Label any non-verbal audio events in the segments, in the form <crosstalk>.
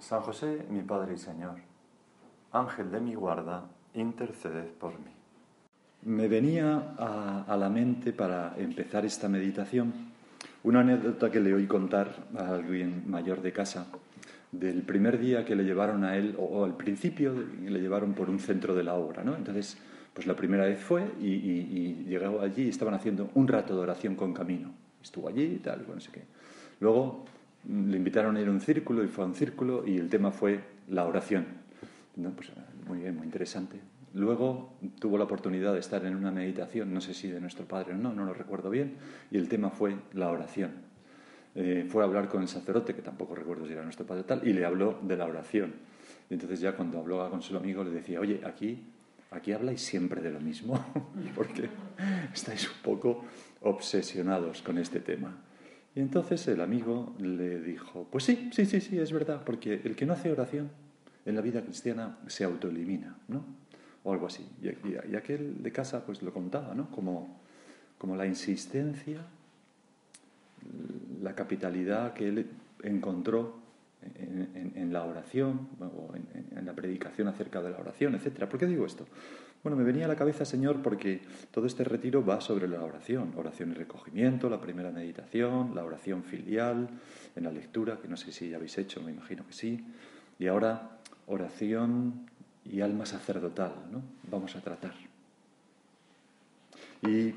San José, mi Padre y Señor, Ángel de mi guarda, interceded por mí. Me venía a, la mente para empezar esta meditación una anécdota que le oí contar a alguien mayor de casa del primer día que le llevaron a él, o, al principio le llevaron por un centro de la obra, ¿no? Entonces, pues la primera vez fue y, y, llegó allí y estaban haciendo un rato de oración con camino. Estuvo allí y tal, bueno, no sé qué. Luego le invitaron a ir a un círculo y fue a un círculo y el tema fue la oración. Pues, muy bien, muy interesante. Luego tuvo la oportunidad de estar en una meditación, no sé si de nuestro padre o no, no lo recuerdo bien, y el tema fue la oración. Eh, fue a hablar con el sacerdote, que tampoco recuerdo si era nuestro padre tal, y le habló de la oración. Y entonces ya cuando habló con su amigo le decía, oye, aquí, aquí habláis siempre de lo mismo, <laughs> porque estáis un poco obsesionados con este tema. Y entonces el amigo le dijo, pues sí, sí, sí, sí, es verdad, porque el que no hace oración en la vida cristiana se autoelimina, ¿no? O algo así. Y, aquel de casa pues lo contaba, ¿no? Como, como la insistencia, la capitalidad que él encontró en, la oración o en, en, la predicación acerca de la oración, etc. ¿Por qué digo esto? Bueno, me venía a la cabeza, Señor, porque todo este retiro va sobre la oración, oración y recogimiento, la primera meditación, la oración filial, en la lectura, que no sé si ya habéis hecho, me imagino que sí, y ahora oración y alma sacerdotal, ¿no? Vamos a tratar. Y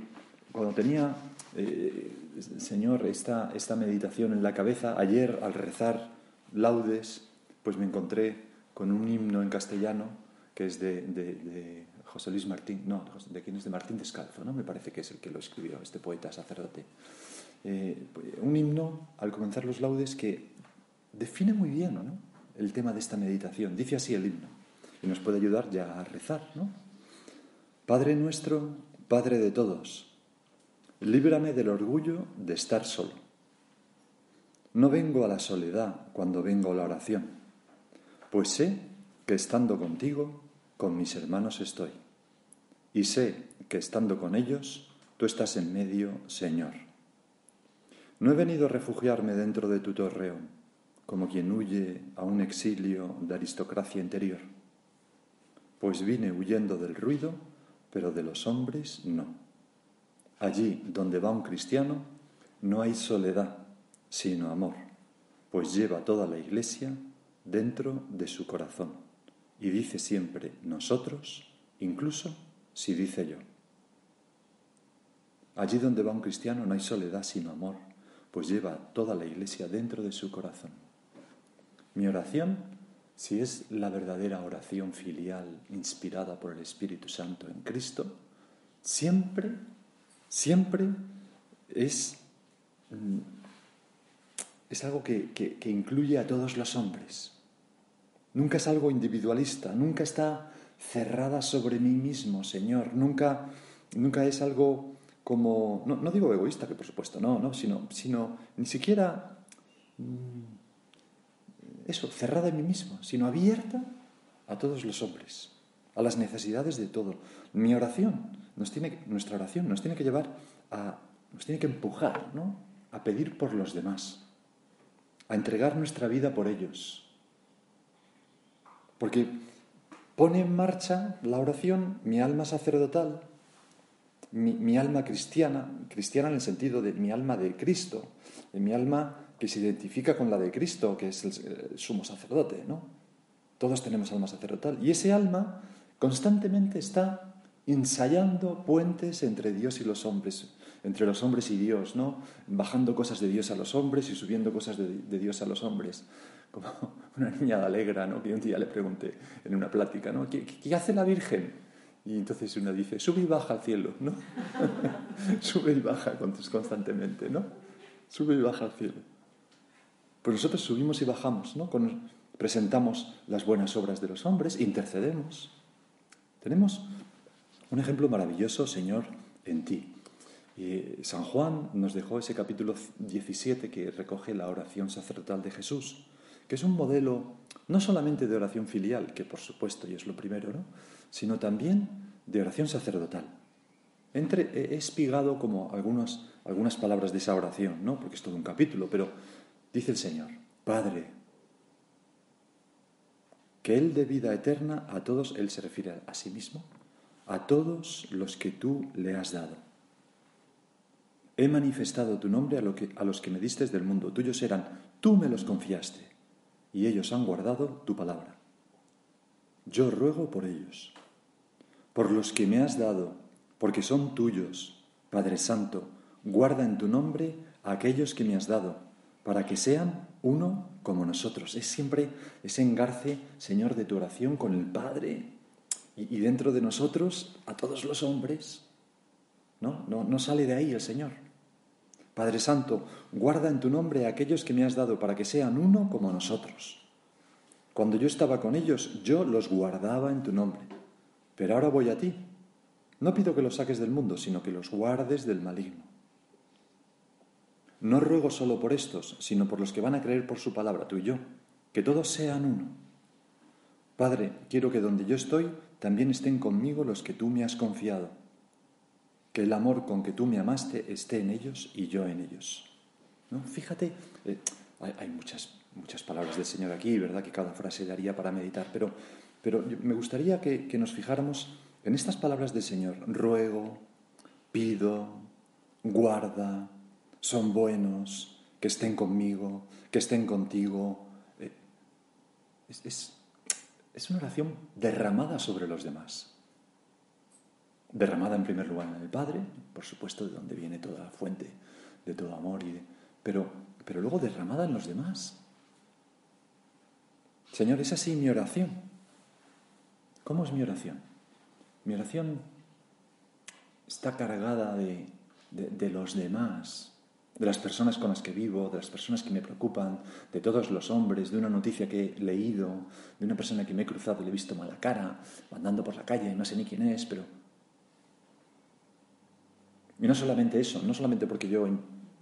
cuando tenía, eh, Señor, esta, esta meditación en la cabeza, ayer al rezar laudes, pues me encontré con un himno en castellano que es de José Luis Martín, no, de quién es de Martín Descalzo, ¿no? Me parece que es el que lo escribió, este poeta sacerdote. Eh, un himno, al comenzar los laudes, que define muy bien ¿no? el tema de esta meditación. Dice así el himno, y nos puede ayudar ya a rezar, ¿no? Padre nuestro, Padre de todos, líbrame del orgullo de estar solo. No vengo a la soledad cuando vengo a la oración, pues sé que estando contigo, con mis hermanos estoy y sé que estando con ellos, tú estás en medio, Señor. No he venido a refugiarme dentro de tu torreón, como quien huye a un exilio de aristocracia interior, pues vine huyendo del ruido, pero de los hombres no. Allí donde va un cristiano, no hay soledad, sino amor, pues lleva toda la iglesia dentro de su corazón y dice siempre nosotros, incluso si dice yo. Allí donde va un cristiano no hay soledad sino amor, pues lleva toda la iglesia dentro de su corazón. Mi oración, si es la verdadera oración filial inspirada por el Espíritu Santo en Cristo, siempre, siempre es, mm, es algo que, que incluye a todos los hombres. Nunca es algo individualista, nunca está cerrada sobre mí mismo, Señor. Nunca, nunca es algo como, no, digo egoísta, que por supuesto no, no sino, sino ni siquiera mm, eso, cerrada en mí mismo, sino abierta a todos los hombres, a las necesidades de todo. Mi oración, nos tiene, nuestra oración nos tiene que llevar a, nos tiene que empujar, ¿no? A pedir por los demás, a entregar nuestra vida por ellos. Porque pone en marcha la oración mi alma sacerdotal, mi, alma cristiana, cristiana en el sentido de mi alma de Cristo, de mi alma que se identifica con la de Cristo, que es el, sumo sacerdote, ¿no? Todos tenemos alma sacerdotal. Y ese alma constantemente está ensayando puentes entre Dios y los hombres, entre los hombres y Dios, ¿no? Bajando cosas de Dios a los hombres y subiendo cosas de Dios a los hombres como <laughs> una niña alegra, ¿no? Que un día le pregunté en una plática, ¿no? ¿Qué, hace la Virgen? Y entonces una dice, sube y baja al cielo, ¿no? <laughs> sube y baja constantemente, ¿no? Sube y baja al cielo. Pues nosotros subimos y bajamos, ¿no? presentamos las buenas obras de los hombres, intercedemos. Tenemos un ejemplo maravilloso, Señor, en ti. Y San Juan nos dejó ese capítulo 17 que recoge la oración sacerdotal de Jesús, que es un modelo no solamente de oración filial, que por supuesto y es lo primero, ¿no? sino también de oración sacerdotal. Entre, he espigado como algunas, palabras de esa oración, ¿no? porque es todo un capítulo, pero dice el Señor, Padre, que Él dé vida eterna a todos, Él se refiere a sí mismo, a todos los que tú le has dado. He manifestado tu nombre a, a los que me diste del mundo, tuyos eran, tú me los confiaste, y ellos han guardado tu palabra. Yo ruego por ellos, por los que me has dado, porque son tuyos, Padre Santo, guarda en tu nombre a aquellos que me has dado, para que sean uno como nosotros. Es siempre ese engarce, Señor, de tu oración con el Padre y, dentro de nosotros a todos los hombres. No, no, no sale de ahí el Señor. Padre Santo, guarda en tu nombre a aquellos que me has dado para que sean uno como nosotros. Cuando yo estaba con ellos, yo los guardaba en tu nombre. Pero ahora voy a ti no pido que los saques del mundo, sino que los guardes del maligno. No ruego solo por estos, sino por los que van a creer por su palabra, tú y yo, que todos sean uno. Padre, quiero que donde yo estoy también estén conmigo los que tú me has confiado, que el amor con que tú me amaste esté en ellos y yo en ellos. ¿No? Fíjate, eh, hay, muchas, muchas palabras del Señor aquí, ¿verdad? Que cada frase daría para meditar, pero, pero me gustaría que, que nos fijáramos en estas palabras del Señor, ruego, pido, guarda, son buenos, que estén conmigo, que estén contigo. Eh, es, es, una oración derramada sobre los demás. Derramada en primer lugar en el Padre, por supuesto, de donde viene toda la fuente de todo amor, y pero, pero luego derramada en los demás. Señor, es así mi oración. ¿Cómo es mi oración? Mi oración está cargada de, los demás, de las personas con las que vivo, de las personas que me preocupan, de todos los hombres, de una noticia que he leído, de una persona que me he cruzado y le he visto mala cara, andando por la calle, no sé ni quién es, pero... Y no solamente eso, no solamente porque yo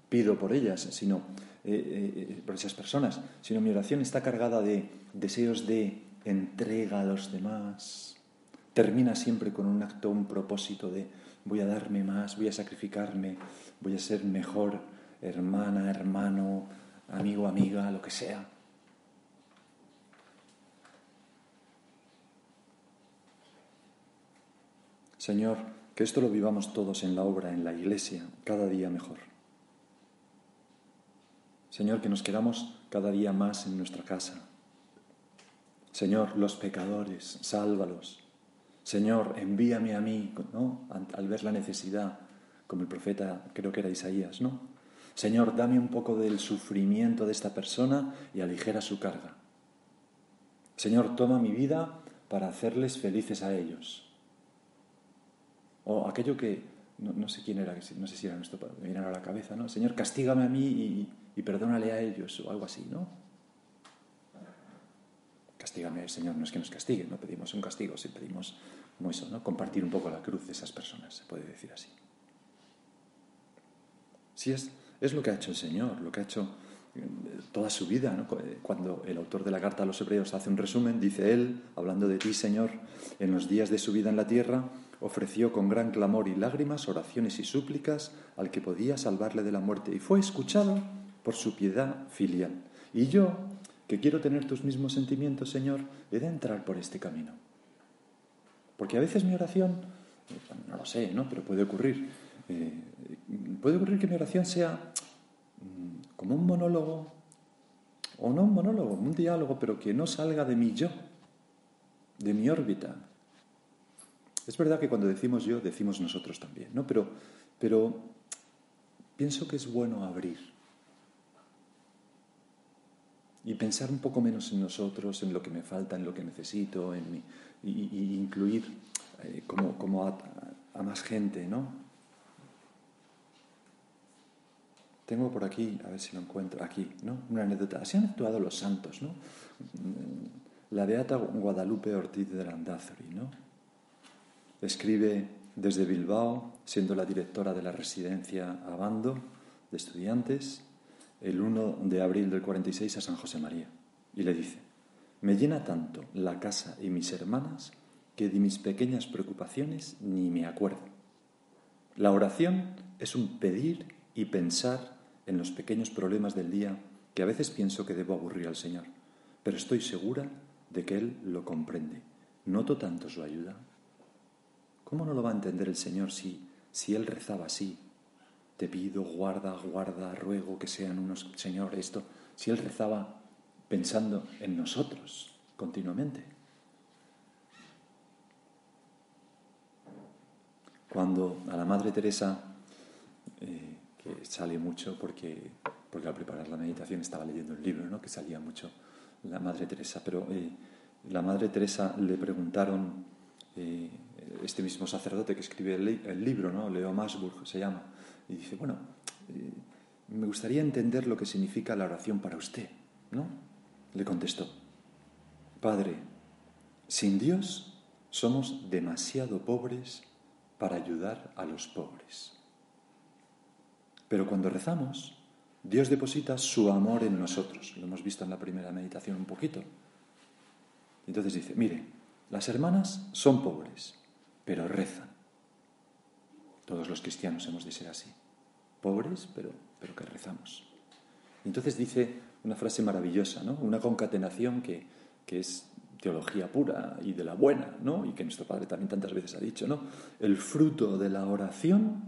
pido por ellas, sino eh, eh, por esas personas, sino mi oración está cargada de deseos de entrega a los demás, termina siempre con un acto, un propósito de voy a darme más, voy a sacrificarme, voy a ser mejor hermana, hermano, amigo, amiga, lo que sea. Señor, que esto lo vivamos todos en la obra, en la iglesia, cada día mejor. Señor, que nos queramos cada día más en nuestra casa. Señor, los pecadores, sálvalos. Señor, envíame a mí, ¿no? Al ver la necesidad, como el profeta, creo que era Isaías, ¿no? Señor, dame un poco del sufrimiento de esta persona y aligera su carga. Señor, toma mi vida para hacerles felices a ellos. O aquello que, no, sé quién era, no sé si era esto, me viene a la cabeza, ¿no? Señor, castígame a mí y, perdónale a ellos, o algo así, ¿no? Castígame, Señor, no es que nos castigue, no pedimos un castigo, si pedimos como eso, ¿no? compartir un poco la cruz de esas personas, se puede decir así. Sí, es, es lo que ha hecho el Señor, lo que ha hecho eh, toda su vida. Eh, cuando el autor de la carta a los hebreos hace un resumen, dice él, hablando de ti, Señor, en los días de su vida en la tierra, ofreció con gran clamor y lágrimas oraciones y súplicas al que podía salvarle de la muerte y fue escuchado por su piedad filial. Y yo, que quiero tener tus mismos sentimientos, Señor, he de entrar por este camino. Porque a veces mi oración, no lo sé, ¿no? Pero puede ocurrir. Eh, puede ocurrir que mi oración sea mm, como un monólogo, o no un monólogo, un diálogo, pero que no salga de mi yo, de mi órbita. Es verdad que cuando decimos yo, decimos nosotros también, ¿no? Pero, pero pienso que es bueno abrir y pensar un poco menos en nosotros, en lo que me falta, en lo que necesito, en y, incluir eh, como, a, más gente, ¿no? Tengo por aquí, a ver si lo encuentro, aquí, ¿no? Una anécdota. Así han actuado los santos, ¿no? La beata Guadalupe Ortiz de Landázuri, ¿no? Escribe desde Bilbao, siendo la directora de la residencia Abando de estudiantes, el 1 de abril del 46 a San José María. Y le dice, me llena tanto la casa y mis hermanas que de mis pequeñas preocupaciones ni me acuerdo. La oración es un pedir y pensar en los pequeños problemas del día que a veces pienso que debo aburrir al Señor, pero estoy segura de que Él lo comprende. Noto tanto su ayuda. ¿Cómo no lo va a entender el Señor si, si Él rezaba así? Te pido, guarda, guarda, ruego que sean unos, Señor, esto. Si Él rezaba pensando en nosotros continuamente. Cuando a la Madre Teresa eh, que sale mucho porque, porque al preparar la meditación estaba leyendo el libro, ¿no? que salía mucho la Madre Teresa. Pero eh, la Madre Teresa le preguntaron, eh, este mismo sacerdote que escribe el, libro, ¿no? Leo Masburg se llama, y dice, bueno, eh, me gustaría entender lo que significa la oración para usted, ¿no? Le contestó, Padre, sin Dios somos demasiado pobres para ayudar a los pobres. Pero cuando rezamos, Dios deposita su amor en nosotros. Lo hemos visto en la primera meditación un poquito. Entonces dice, mire, las hermanas son pobres, pero rezan. Todos los cristianos hemos de ser así. Pobres, pero, pero que rezamos. Entonces dice una frase maravillosa, ¿no? Una concatenación que, que es teología pura y de la buena, ¿no? Y que nuestro Padre también tantas veces ha dicho, ¿no? El fruto de la oración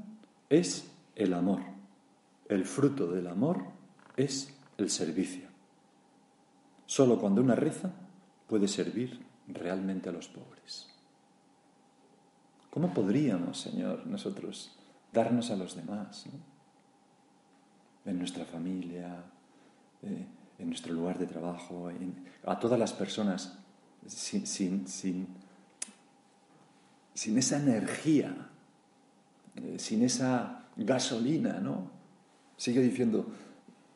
es el amor. El fruto del amor es el servicio. Solo cuando una reza puede servir realmente a los pobres. ¿Cómo podríamos, Señor, nosotros darnos a los demás? En nuestra familia, eh, en nuestro lugar de trabajo, a todas las personas sin, sin, sin, sin esa energía, eh, sin esa gasolina, ¿no? Sigue diciendo,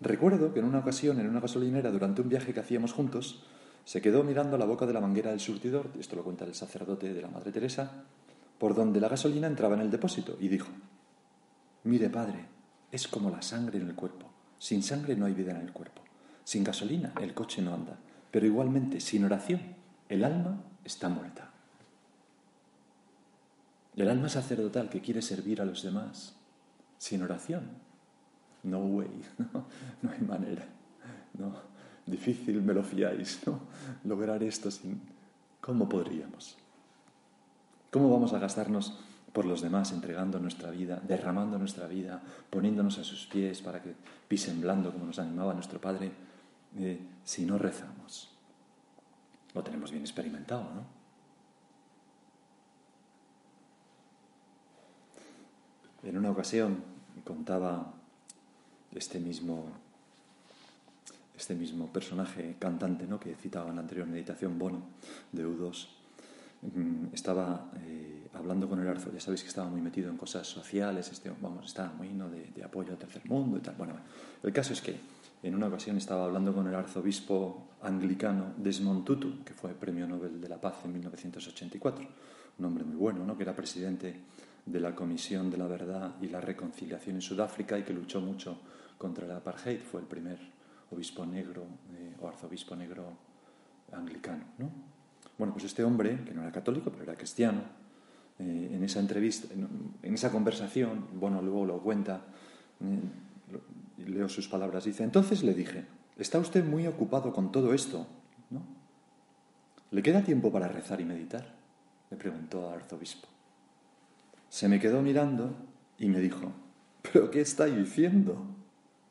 recuerdo que en una ocasión, en una gasolinera, durante un viaje que hacíamos juntos, se quedó mirando la boca de la manguera del surtidor, esto lo cuenta el sacerdote de la Madre Teresa, por donde la gasolina entraba en el depósito, y dijo, mire padre, es como la sangre en el cuerpo. Sin sangre no hay vida en el cuerpo. Sin gasolina el coche no anda. Pero igualmente, sin oración, el alma está muerta. El alma sacerdotal que quiere servir a los demás, sin oración, no way, <laughs> no, hay manera. No, difícil, me lo fiáis, ¿no? Lograr esto sin... ¿Cómo podríamos? ¿Cómo vamos a gastarnos por los demás, entregando nuestra vida, derramando nuestra vida, poniéndonos a sus pies para que pisen blando como nos animaba nuestro Padre, eh, si no rezamos? Lo tenemos bien experimentado, ¿no? En una ocasión contaba este mismo, este mismo personaje cantante ¿no? que citaba en la anterior meditación, Bono, de U2, mm, estaba eh, hablando con el arzobispo, ya sabéis que estaba muy metido en cosas sociales, este, vamos, estaba muy ¿no? de, de, apoyo al tercer mundo y tal. Bueno, el caso es que en una ocasión estaba hablando con el arzobispo anglicano Desmond Tutu, que fue premio Nobel de la Paz en 1984, un hombre muy bueno, ¿no? que era presidente de la Comisión de la Verdad y la Reconciliación en Sudáfrica y que luchó mucho contra el apartheid, fue el primer obispo negro eh, o arzobispo negro anglicano. ¿no? Bueno, pues este hombre, que no era católico, pero era cristiano, eh, en esa entrevista, en, esa conversación, bueno, luego lo cuenta, eh, leo sus palabras, dice, entonces le dije, ¿está usted muy ocupado con todo esto? ¿No? ¿Le queda tiempo para rezar y meditar? Le preguntó al arzobispo. Se me quedó mirando y me dijo, ¿pero qué está diciendo?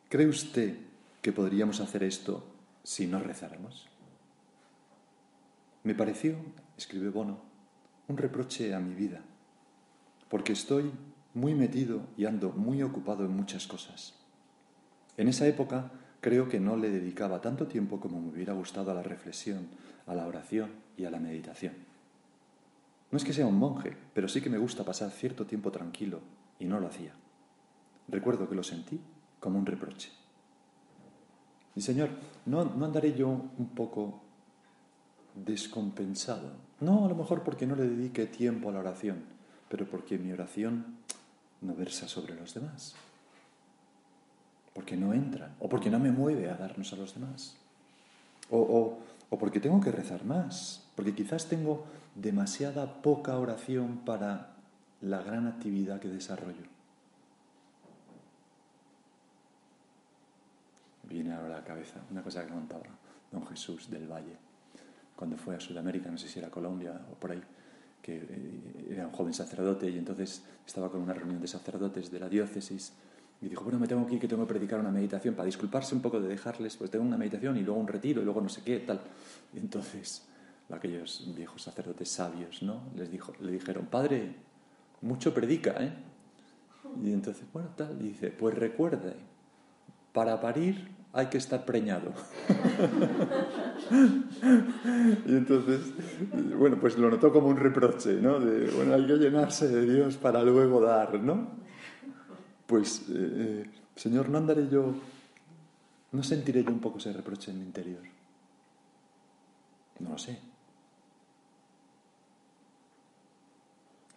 ¿Cree usted que podríamos hacer esto si no rezáramos? Me pareció, escribe Bono, un reproche a mi vida, porque estoy muy metido y ando muy ocupado en muchas cosas. En esa época creo que no le dedicaba tanto tiempo como me hubiera gustado a la reflexión, a la oración y a la meditación. No es que sea un monje, pero sí que me gusta pasar cierto tiempo tranquilo y no lo hacía. Recuerdo que lo sentí como un reproche. Y Señor, ¿no, no andaré yo un poco descompensado? No, a lo mejor porque no le dedique tiempo a la oración, pero porque mi oración no versa sobre los demás. Porque no entra, o porque no me mueve a darnos a los demás. O, o, o porque tengo que rezar más, porque quizás tengo demasiada poca oración para la gran actividad que desarrollo. Viene ahora a la cabeza una cosa que contaba don Jesús del Valle, cuando fue a Sudamérica, no sé si era Colombia o por ahí, que eh, era un joven sacerdote y entonces estaba con una reunión de sacerdotes de la diócesis y dijo, bueno, me tengo que ir, que tengo que predicar una meditación para disculparse un poco de dejarles, pues tengo una meditación y luego un retiro y luego no sé qué, tal. Y entonces aquellos viejos sacerdotes sabios, ¿no? Les dijo, le dijeron, padre, mucho predica, ¿eh? Y entonces, bueno, tal, dice, pues recuerde, para parir hay que estar preñado. <laughs> y entonces, bueno, pues lo notó como un reproche, ¿no? De, bueno, hay que llenarse de Dios para luego dar, ¿no? Pues, eh, eh, Señor, no andaré yo, no sentiré yo un poco ese reproche en mi interior. No lo sé.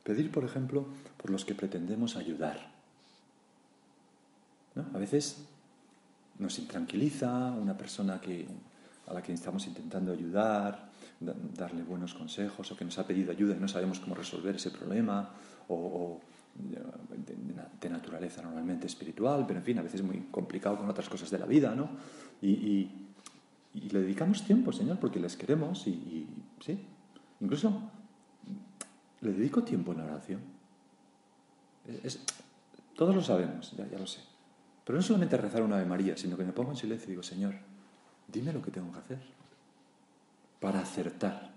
Pedir, por ejemplo, por los que pretendemos ayudar. ¿No? A veces nos intranquiliza una persona que, a la que estamos intentando ayudar, darle buenos consejos o que nos ha pedido ayuda y no sabemos cómo resolver ese problema o, de, naturaleza normalmente espiritual, pero en fin, a veces muy complicado con otras cosas de la vida, ¿no? Y, le dedicamos tiempo, Señor, porque les queremos y, sí, incluso le dedico tiempo en la oración. todos lo sabemos, ya, ya, lo sé. Pero no solamente rezar una Ave María, sino que me pongo en silencio y digo, Señor, dime lo que tengo que hacer para acertar.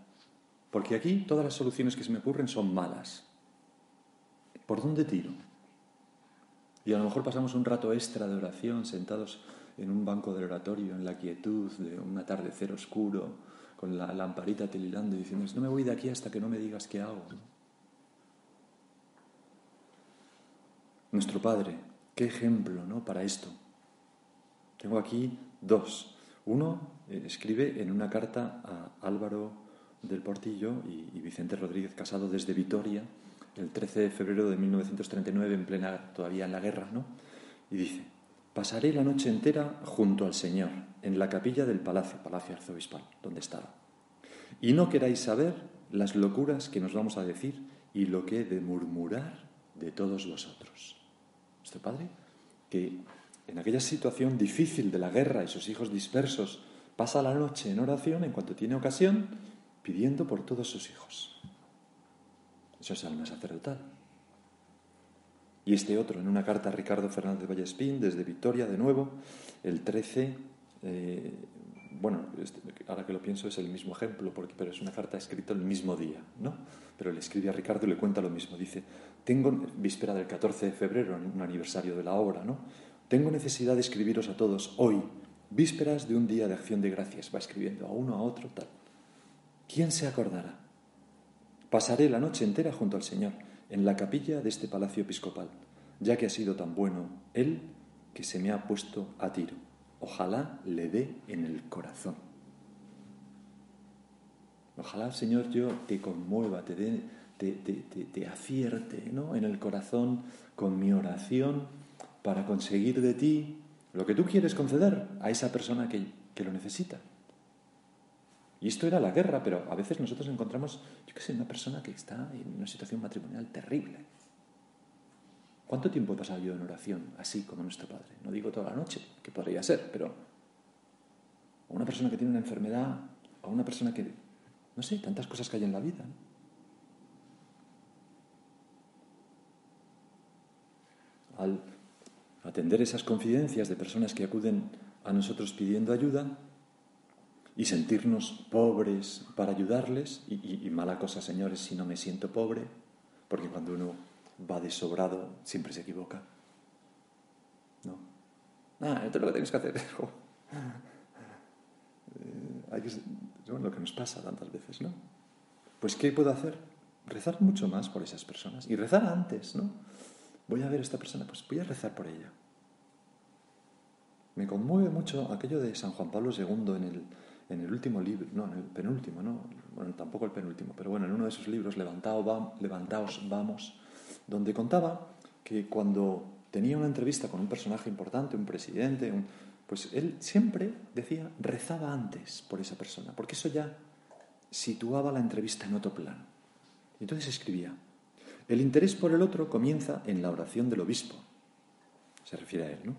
Porque aquí todas las soluciones que se me ocurren son malas. ¿Por dónde tiro? Y a lo mejor pasamos un rato extra de oración sentados en un banco del oratorio, en la quietud de un atardecer oscuro, con la lamparita tililando y diciendo, no me voy de aquí hasta que no me digas qué hago. Nuestro Padre, qué ejemplo ¿no? para esto. Tengo aquí dos. Uno eh, escribe en una carta a Álvaro del Portillo y, Vicente Rodríguez Casado desde Vitoria, el 13 de febrero de 1939, en plena, todavía en la guerra, ¿no? Y dice, Pasaré la noche entera junto al Señor, en la capilla del palacio, palacio arzobispal, donde estaba. Y no queráis saber las locuras que nos vamos a decir y lo que he de murmurar de todos vosotros. Nuestro Padre, que en aquella situación difícil de la guerra y sus hijos dispersos, pasa la noche en oración en cuanto tiene ocasión, pidiendo por todos sus hijos. Eso es alma sacerdotal. Y este otro, en una carta a Ricardo Fernández Vallespín, desde Victoria, de nuevo, el 13, eh, bueno, este, ahora que lo pienso es el mismo ejemplo, porque, pero es una carta escrita el mismo día, ¿no? Pero le escribe a Ricardo y le cuenta lo mismo. Dice, tengo, víspera del 14 de febrero, un aniversario de la obra, ¿no? Tengo necesidad de escribiros a todos hoy, vísperas de un día de acción de gracias. Va escribiendo a uno, a otro, tal. ¿Quién se acordará? Pasaré la noche entera junto al Señor en la capilla de este palacio episcopal, ya que ha sido tan bueno Él que se me ha puesto a tiro. Ojalá le dé en el corazón. Ojalá, Señor, yo te conmueva, te, dé, te, te, acierte ¿no? en el corazón con mi oración para conseguir de ti lo que tú quieres conceder a esa persona que, que lo necesita. Y esto era la guerra, pero a veces nosotros encontramos, yo qué sé, una persona que está en una situación matrimonial terrible. ¿Cuánto tiempo he pasado yo en oración así como nuestro Padre? No digo toda la noche, que podría ser, pero o una persona que tiene una enfermedad, o una persona que, no sé, tantas cosas que hay en la vida. Al atender esas confidencias de personas que acuden a nosotros pidiendo ayuda, y sentirnos pobres para ayudarles. Y, mala cosa, señores, si no me siento pobre, porque cuando uno va de sobrado siempre se equivoca. ¿No? Ah, esto es lo que tienes que hacer. <laughs> Eh, hay que, es lo que nos pasa tantas veces, ¿no? Pues, ¿qué puedo hacer? Rezar mucho más por esas personas. Y rezar antes, ¿no? Voy a ver a esta persona, pues voy a rezar por ella. me conmueve mucho aquello de San Juan Pablo II en el, en el último libro, no, en el penúltimo, no, bueno, tampoco el penúltimo, pero bueno, en uno de sus libros, Levantaos, vamos, donde contaba que cuando tenía una entrevista con un personaje importante, un presidente, pues él siempre decía, rezaba antes por esa persona, porque eso ya situaba la entrevista en otro plano. Entonces escribía, el interés por el otro comienza en la oración del obispo, se refiere a él, ¿no?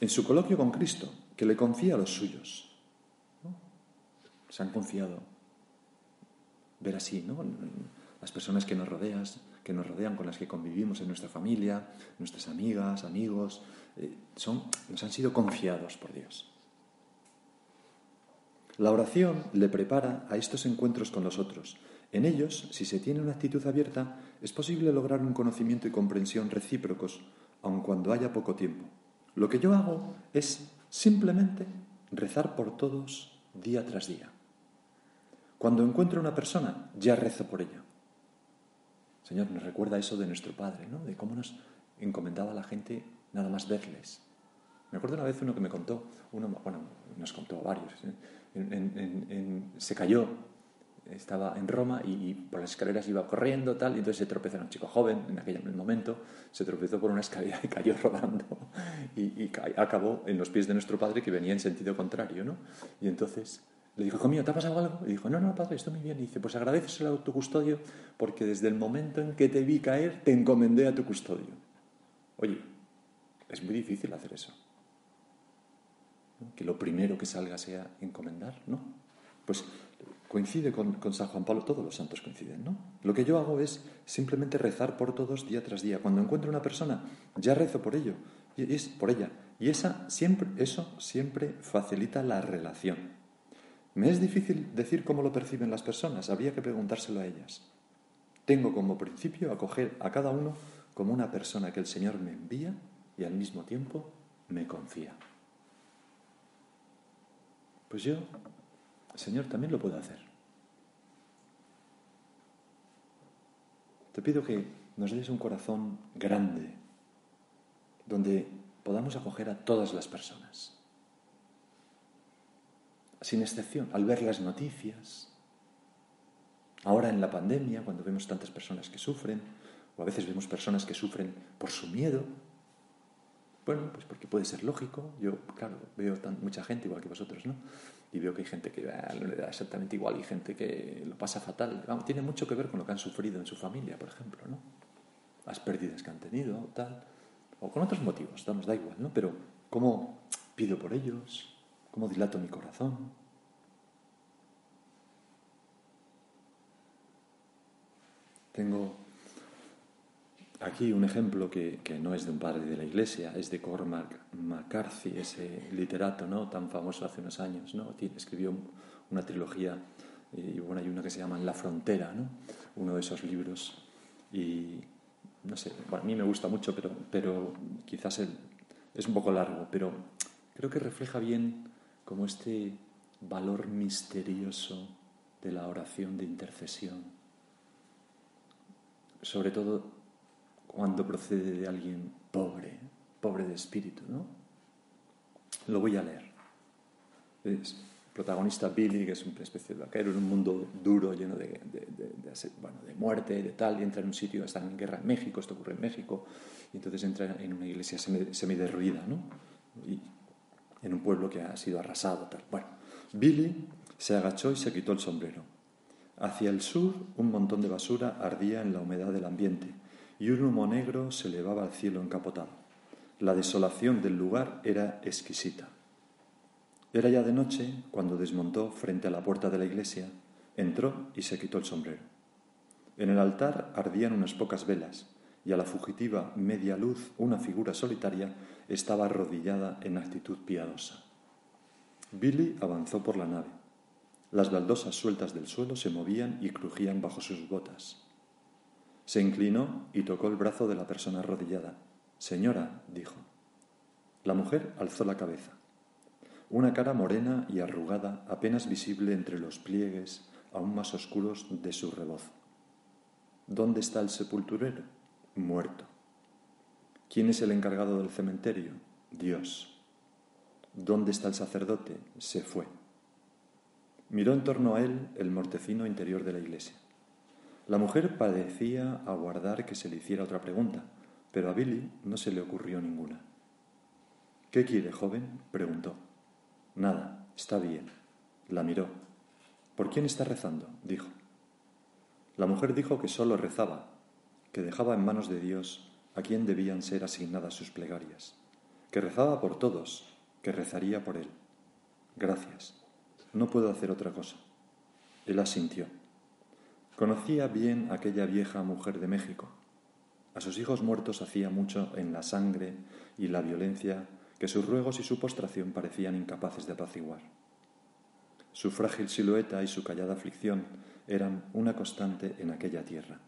En su coloquio con Cristo, que le confía a los suyos se han confiado. Ver así, ¿no? Las personas que nos rodeas, que nos rodean, con las que convivimos en nuestra familia, nuestras amigas, amigos, eh, son, nos han sido confiados por Dios. La oración le prepara a estos encuentros con los otros. En ellos, si se tiene una actitud abierta, es posible lograr un conocimiento y comprensión recíprocos, aun cuando haya poco tiempo. Lo que yo hago es simplemente rezar por todos día tras día. Cuando encuentro una persona, ya rezo por ella. Señor, nos recuerda eso de nuestro Padre, ¿no? De cómo nos encomendaba la gente nada más verles. Me acuerdo una vez uno que me contó, uno, bueno, nos contó varios, ¿eh? se cayó, estaba en Roma y, por las escaleras iba corriendo, tal, y entonces se tropezó, un chico joven en aquel momento, se tropezó por una escalera y cayó rodando y acabó en los pies de nuestro Padre que venía en sentido contrario, ¿no? Y entonces le dijo, hijo mío, ¿te ha pasado algo? Y dijo, no, no, padre, estoy muy bien. Y dice, pues agradeceselo a tu custodio porque desde el momento en que te vi caer, te encomendé a tu custodio. Oye, es muy difícil hacer eso. Que lo primero que salga sea encomendar, ¿no? Pues coincide con, con, San Juan Pablo, todos los santos coinciden, ¿no? Lo que yo hago es simplemente rezar por todos día tras día. Cuando encuentro una persona, ya rezo por ello, y es por ella. Y esa siempre, eso siempre facilita la relación. Me es difícil decir cómo lo perciben las personas, habría que preguntárselo a ellas. Tengo como principio acoger a cada uno como una persona que el Señor me envía y al mismo tiempo me confía. Pues yo, Señor, también lo puedo hacer. Te pido que nos des un corazón grande, donde podamos acoger a todas las personas sin excepción, al ver las noticias. Ahora en la pandemia, cuando vemos tantas personas que sufren, o a veces vemos personas que sufren por su miedo, bueno, pues porque puede ser lógico. Yo, claro, veo tan, mucha gente igual que vosotros, ¿no? Y veo que hay gente que ah, le da exactamente igual y gente que lo pasa fatal. tiene mucho que ver con lo que han sufrido en su familia, por ejemplo, ¿no? Las pérdidas que han tenido, tal. O con otros motivos, nos da igual, ¿no? Pero, ¿cómo pido por ellos? Cómo dilato mi corazón. Tengo aquí un ejemplo que, no es de un padre de la iglesia, es de Cormac McCarthy, ese literato ¿no? tan famoso hace unos años. ¿no? Escribió una trilogía y bueno, hay una que se llama La Frontera, ¿no? uno de esos libros. Y no sé, a mí me gusta mucho, pero, pero quizás es un poco largo, pero creo que refleja bien como este valor misterioso de la oración de intercesión, sobre todo cuando procede de alguien pobre, pobre de espíritu, ¿no? Lo voy a leer. Es protagonista Billy, que es una especie de vaquero en un mundo duro, lleno de, bueno, de muerte, de tal, y entra en un sitio, está en guerra en México, esto ocurre en México, y entonces entra en una iglesia semiderruida, ¿no? Y en un pueblo que ha sido arrasado. Tal. Bueno, Billy se agachó y se quitó el sombrero. Hacia el sur, un montón de basura ardía en la humedad del ambiente y un humo negro se elevaba al cielo encapotado. La desolación del lugar era exquisita. Era ya de noche cuando desmontó frente a la puerta de la iglesia, entró y se quitó el sombrero. En el altar ardían unas pocas velas y a la fugitiva media luz una figura solitaria estaba arrodillada en actitud piadosa. Billy avanzó por la nave. Las baldosas sueltas del suelo se movían y crujían bajo sus botas. Se inclinó y tocó el brazo de la persona arrodillada. Señora, dijo. La mujer alzó la cabeza. Una cara morena y arrugada, apenas visible entre los pliegues aún más oscuros de su rebozo. ¿Dónde está el sepulturero? Muerto. ¿Quién es el encargado del cementerio? Dios. ¿Dónde está el sacerdote? Se fue. Miró en torno a él el mortecino interior de la iglesia. La mujer parecía aguardar que se le hiciera otra pregunta, pero a Billy no se le ocurrió ninguna. ¿Qué quiere, joven? preguntó. Nada, está bien. La miró. ¿Por quién está rezando? dijo. La mujer dijo que solo rezaba, que dejaba en manos de Dios a quien debían ser asignadas sus plegarias, que rezaba por todos, que rezaría por él. Gracias. No puedo hacer otra cosa. Él asintió. Conocía bien aquella vieja mujer de México. A sus hijos muertos hacía mucho en la sangre y la violencia que sus ruegos y su postración parecían incapaces de apaciguar. Su frágil silueta y su callada aflicción eran una constante en aquella tierra.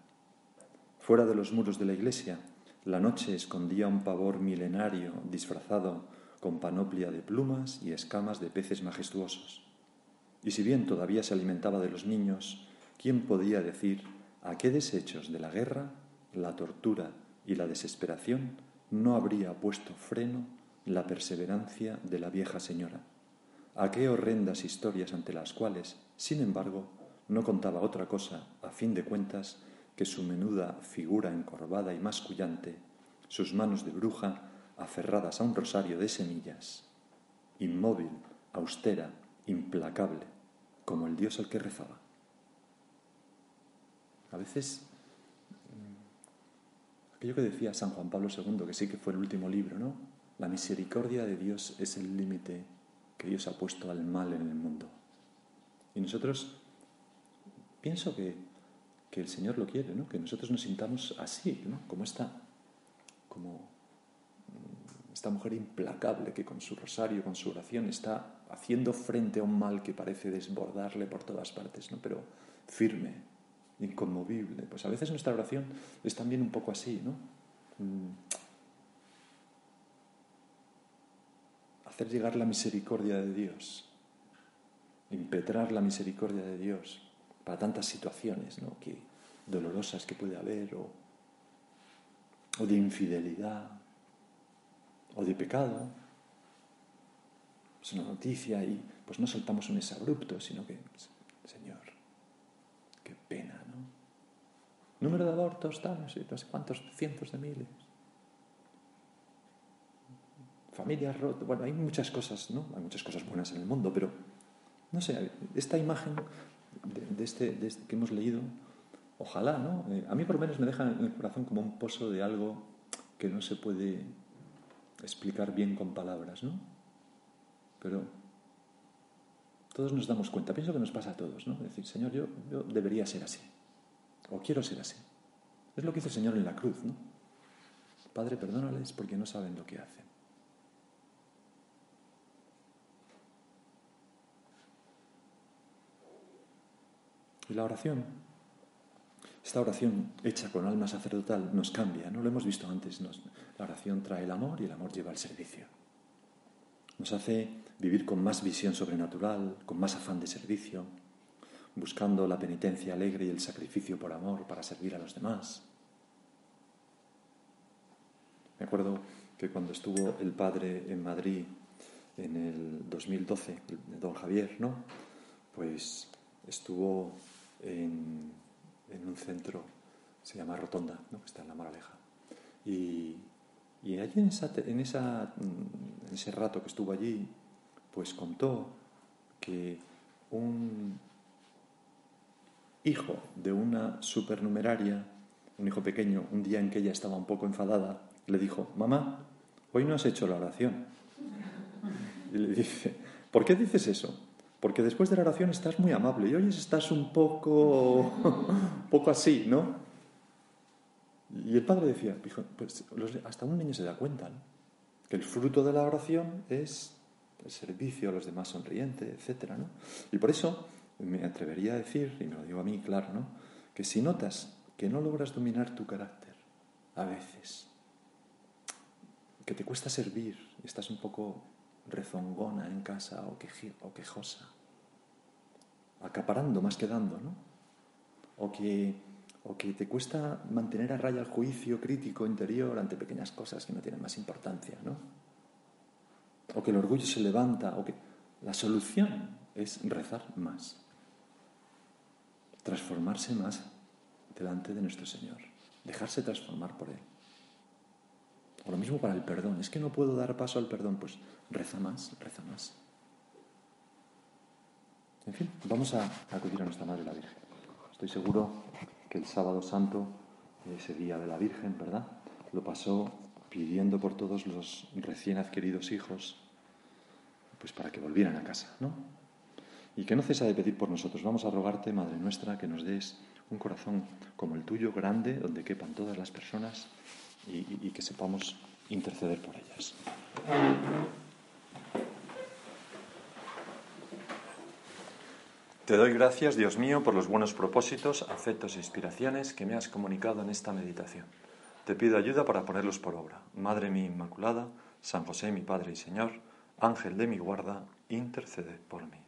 Fuera de los muros de la iglesia, la noche escondía un pavor milenario disfrazado con panoplia de plumas y escamas de peces majestuosos. Y si bien todavía se alimentaba de los niños, ¿quién podía decir a qué desechos de la guerra, la tortura y la desesperación no habría puesto freno la perseverancia de la vieja señora? ¿A qué horrendas historias ante las cuales, sin embargo, no contaba otra cosa, a fin de cuentas, que su menuda figura encorvada y mascullante, sus manos de bruja aferradas a un rosario de semillas, inmóvil, austera, implacable, como el Dios al que rezaba. A veces, mm, aquello que decía San Juan Pablo II, que sí que fue el último libro, ¿no? La misericordia de Dios es el límite que Dios ha puesto al mal en el mundo. Y nosotros, pienso que, que el Señor lo quiere, ¿no? Que nosotros nos sintamos así, ¿no? Como esta, como esta mujer implacable que con su rosario, con su oración está haciendo frente a un mal que parece desbordarle por todas partes, ¿no? pero firme, inconmovible. Pues a veces nuestra oración es también un poco así, ¿no? Mm. Hacer llegar la misericordia de Dios, impetrar la misericordia de Dios para tantas situaciones ¿no? que, dolorosas que puede haber, o, de infidelidad, o de pecado. Es una noticia y pues no soltamos un abrupto, sino que, Señor, qué pena, ¿no? Número de abortos, tal, no sé, cuántos cientos de miles. Familias rotas, bueno, hay muchas cosas, ¿no? Hay muchas cosas buenas en el mundo, pero no sé, esta imagen de, este, de este que hemos leído, ojalá, ¿no? Eh, a mí por lo menos me deja en el corazón como un pozo de algo que no se puede explicar bien con palabras, ¿no? Pero todos nos damos cuenta, pienso que nos pasa a todos, ¿no? decir, Señor, yo, yo debería ser así, o quiero ser así. Es lo que hizo el Señor en la cruz, ¿no? Padre, perdónales porque no saben lo que hacen. Y la oración esta oración hecha con alma sacerdotal nos cambia, no lo hemos visto antes. la oración trae el amor y el amor lleva el servicio. Nos hace vivir con más visión sobrenatural, con más afán de servicio, buscando la penitencia alegre y el sacrificio por amor para servir a los demás. Me acuerdo que cuando estuvo el padre en Madrid en el 2012, don Javier, ¿no? Pues estuvo en un centro, se llama Rotonda, ¿no? que está en la Moraleja. Y, y allí en, en, esa, mm, en ese rato que estuvo allí, pues contó que un hijo de una supernumeraria, un hijo pequeño, un día en que ella estaba un poco enfadada, le dijo, mamá, hoy no has hecho la oración. Y le dice, ¿por qué dices eso? Porque después de la oración estás muy amable y hoy estás un poco, <laughs> poco así, ¿no? Y el padre decía, pues hasta un niño se da cuenta, ¿no? Que el fruto de la oración es el servicio a los demás sonriente, etc. ¿no? Y por eso me atrevería a decir, y me lo digo a mí claro, ¿no? Que si notas que no logras dominar tu carácter, a veces, que te cuesta servir, estás un poco rezongona en casa o, o quejosa, acaparando más que dando, ¿no? O que, o que te cuesta mantener a raya el juicio crítico interior ante pequeñas cosas que no tienen más importancia, ¿no? o que el orgullo se levanta, o que la solución es rezar más, transformarse más delante de nuestro Señor, dejarse transformar por Él. O lo mismo para el perdón, es que no puedo dar paso al perdón, pues reza más, reza más. En fin, vamos a acudir a nuestra Madre la Virgen. Estoy seguro que el sábado santo, ese día de la Virgen, ¿verdad? Lo pasó pidiendo por todos los recién adquiridos hijos, pues para que volvieran a casa, ¿no? Y que no cesa de pedir por nosotros. Vamos a rogarte, Madre nuestra, que nos des un corazón como el tuyo, grande, donde quepan todas las personas y, que sepamos interceder por ellas. Te doy gracias, Dios mío, por los buenos propósitos, afectos e inspiraciones que me has comunicado en esta meditación. Te pido ayuda para ponerlos por obra. Madre mía Inmaculada, San José mi Padre y Señor, Ángel de mi guarda, intercede por mí.